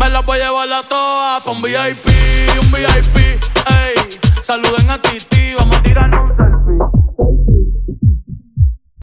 Me la voy a llevar a todas pa' un VIP, un VIP, ey. Saluden a Titi, vamos a tirar.